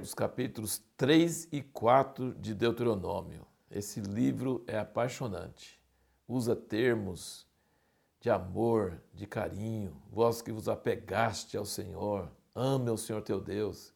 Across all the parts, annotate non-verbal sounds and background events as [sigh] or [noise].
os capítulos 3 e 4 de Deuteronômio. Esse livro é apaixonante. Usa termos de amor, de carinho. Vós que vos apegaste ao Senhor, ame o Senhor teu Deus.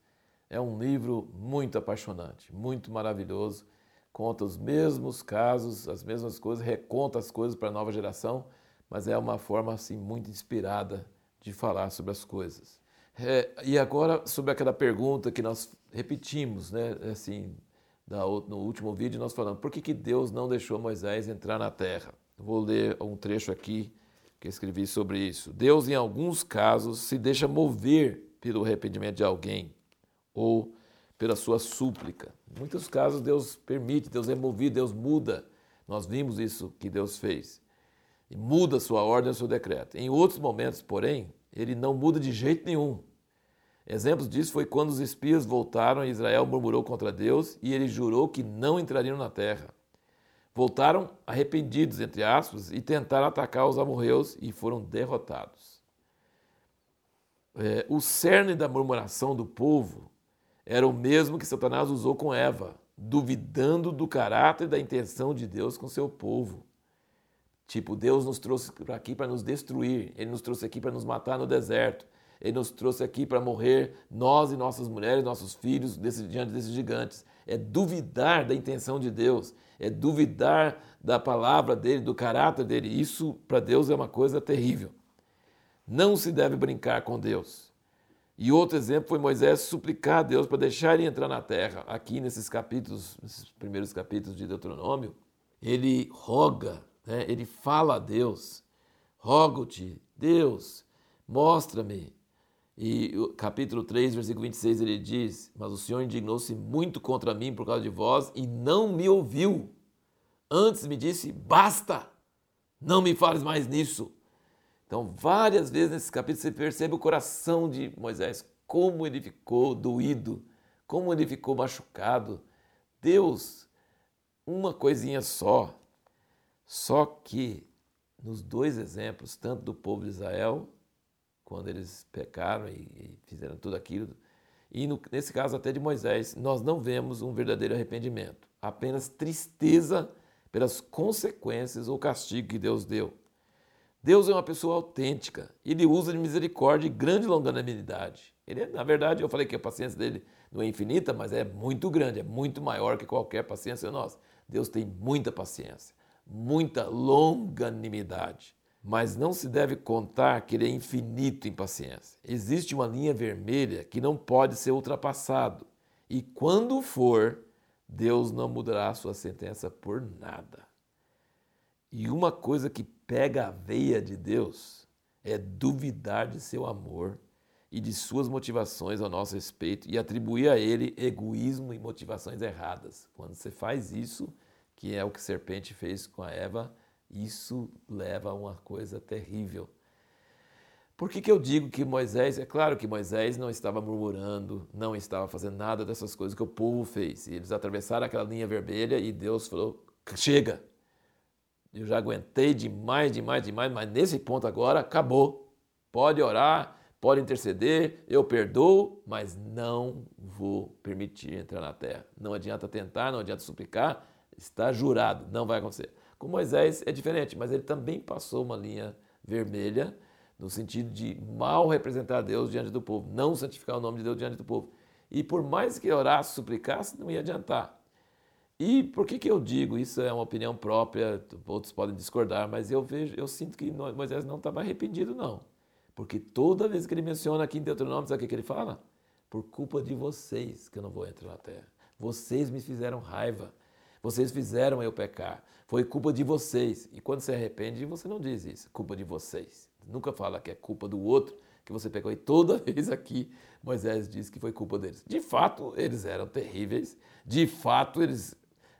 É um livro muito apaixonante, muito maravilhoso. Conta os mesmos casos, as mesmas coisas, reconta as coisas para a nova geração, mas é uma forma assim muito inspirada de falar sobre as coisas. É, e agora sobre aquela pergunta que nós repetimos, né? Assim, no último vídeo nós falamos, por que, que Deus não deixou Moisés entrar na terra? Vou ler um trecho aqui que escrevi sobre isso. Deus, em alguns casos, se deixa mover pelo arrependimento de alguém ou pela sua súplica. Em muitos casos, Deus permite, Deus é movido, Deus muda. Nós vimos isso que Deus fez. E muda a sua ordem, o seu decreto. Em outros momentos, porém, ele não muda de jeito nenhum. Exemplos disso foi quando os espias voltaram e Israel murmurou contra Deus e ele jurou que não entrariam na terra. Voltaram arrependidos, entre aspas, e tentaram atacar os amorreus e foram derrotados. É, o cerne da murmuração do povo era o mesmo que Satanás usou com Eva, duvidando do caráter e da intenção de Deus com seu povo. Tipo, Deus nos trouxe aqui para nos destruir, Ele nos trouxe aqui para nos matar no deserto, Ele nos trouxe aqui para morrer, nós e nossas mulheres, nossos filhos, desse, diante desses gigantes. É duvidar da intenção de Deus, é duvidar da palavra dele, do caráter dele. Isso para Deus é uma coisa terrível. Não se deve brincar com Deus. E outro exemplo foi Moisés suplicar a Deus para deixar ele entrar na terra. Aqui nesses capítulos, nesses primeiros capítulos de Deuteronômio, ele roga né? ele fala a Deus: rogo-te, Deus, mostra-me. E capítulo 3, versículo 26, ele diz: Mas o Senhor indignou-se muito contra mim por causa de vós e não me ouviu. Antes me disse: Basta, não me fales mais nisso. Então, várias vezes nesse capítulo você percebe o coração de Moisés, como ele ficou doído, como ele ficou machucado. Deus, uma coisinha só, só que nos dois exemplos, tanto do povo de Israel, quando eles pecaram e, fizeram tudo aquilo, e no, nesse caso até de Moisés, nós não vemos um verdadeiro arrependimento, apenas tristeza pelas consequências ou castigo que Deus deu. Deus é uma pessoa autêntica, ele usa de misericórdia e grande longanimidade. Ele, na verdade, eu falei que a paciência dele não é infinita, mas é muito grande, é muito maior que qualquer paciência nossa. Deus tem muita paciência muita longanimidade. Mas não se deve contar que ele é infinito em paciência. Existe uma linha vermelha que não pode ser ultrapassado. E quando for, Deus não mudará a sua sentença por nada. E uma coisa que pega a veia de Deus é duvidar de seu amor e de suas motivações ao nosso respeito e atribuir a ele egoísmo e motivações erradas. Quando você faz isso, que é o que a serpente fez com a Eva, isso leva a uma coisa terrível. Por que, que eu digo que Moisés, é claro que Moisés não estava murmurando, não estava fazendo nada dessas coisas que o povo fez. Eles atravessaram aquela linha vermelha e Deus falou: chega, eu já aguentei demais, demais, demais, mas nesse ponto agora acabou. Pode orar, pode interceder, eu perdoo, mas não vou permitir entrar na terra. Não adianta tentar, não adianta suplicar, Está jurado, não vai acontecer. Com Moisés é diferente, mas ele também passou uma linha vermelha no sentido de mal representar Deus diante do povo, não santificar o nome de Deus diante do povo. E por mais que orasse, suplicasse, não ia adiantar. E por que, que eu digo isso? É uma opinião própria, outros podem discordar, mas eu vejo, eu sinto que Moisés não estava arrependido, não. Porque toda vez que ele menciona aqui em Deuteronômio, sabe o que ele fala? Por culpa de vocês que eu não vou entrar na terra. Vocês me fizeram raiva. Vocês fizeram eu pecar. Foi culpa de vocês. E quando se arrepende, você não diz isso, culpa de vocês. Nunca fala que é culpa do outro que você pecou. E toda [laughs] vez aqui Moisés diz que foi culpa deles. De fato, eles eram terríveis. De fato, eles,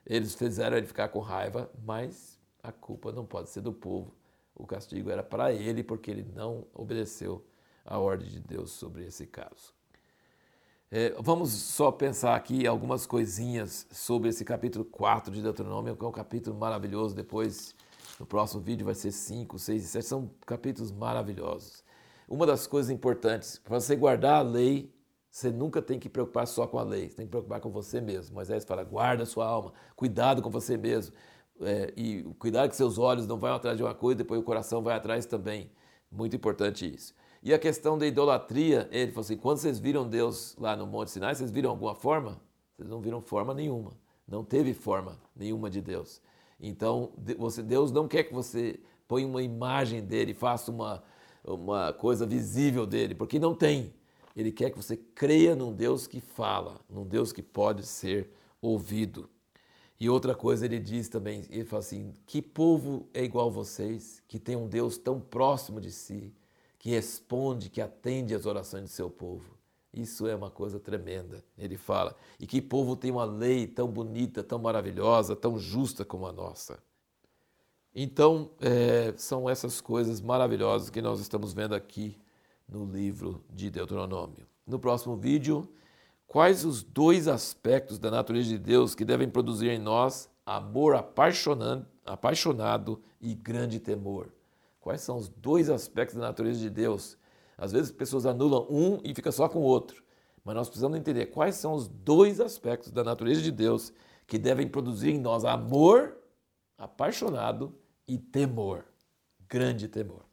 eles fizeram ele ficar com raiva, mas a culpa não pode ser do povo. O castigo era para ele porque ele não obedeceu a ordem de Deus sobre esse caso. É, vamos só pensar aqui algumas coisinhas sobre esse capítulo 4 de Deuteronômio, que é um capítulo maravilhoso. Depois, no próximo vídeo, vai ser 5, 6 e 7. São capítulos maravilhosos. Uma das coisas importantes, para você guardar a lei, você nunca tem que preocupar só com a lei, você tem que preocupar com você mesmo. Moisés fala: guarda a sua alma, cuidado com você mesmo. É, e cuidado que seus olhos não vão atrás de uma coisa, depois o coração vai atrás também. Muito importante isso. E a questão da idolatria, ele falou assim: quando vocês viram Deus lá no Monte Sinai, vocês viram alguma forma? Vocês não viram forma nenhuma. Não teve forma nenhuma de Deus. Então, Deus não quer que você ponha uma imagem dele, faça uma, uma coisa visível dele, porque não tem. Ele quer que você creia num Deus que fala, num Deus que pode ser ouvido. E outra coisa ele diz também, ele fala assim: que povo é igual a vocês, que tem um Deus tão próximo de si, que responde, que atende às orações do seu povo. Isso é uma coisa tremenda, ele fala. E que povo tem uma lei tão bonita, tão maravilhosa, tão justa como a nossa. Então, é, são essas coisas maravilhosas que nós estamos vendo aqui no livro de Deuteronômio. No próximo vídeo, quais os dois aspectos da natureza de Deus que devem produzir em nós amor apaixonado, e grande temor? Quais são os dois aspectos da natureza de Deus? Às vezes as pessoas anulam um e fica só com o outro. Mas nós precisamos entender quais são os dois aspectos da natureza de Deus que devem produzir em nós amor apaixonado e temor, grande temor.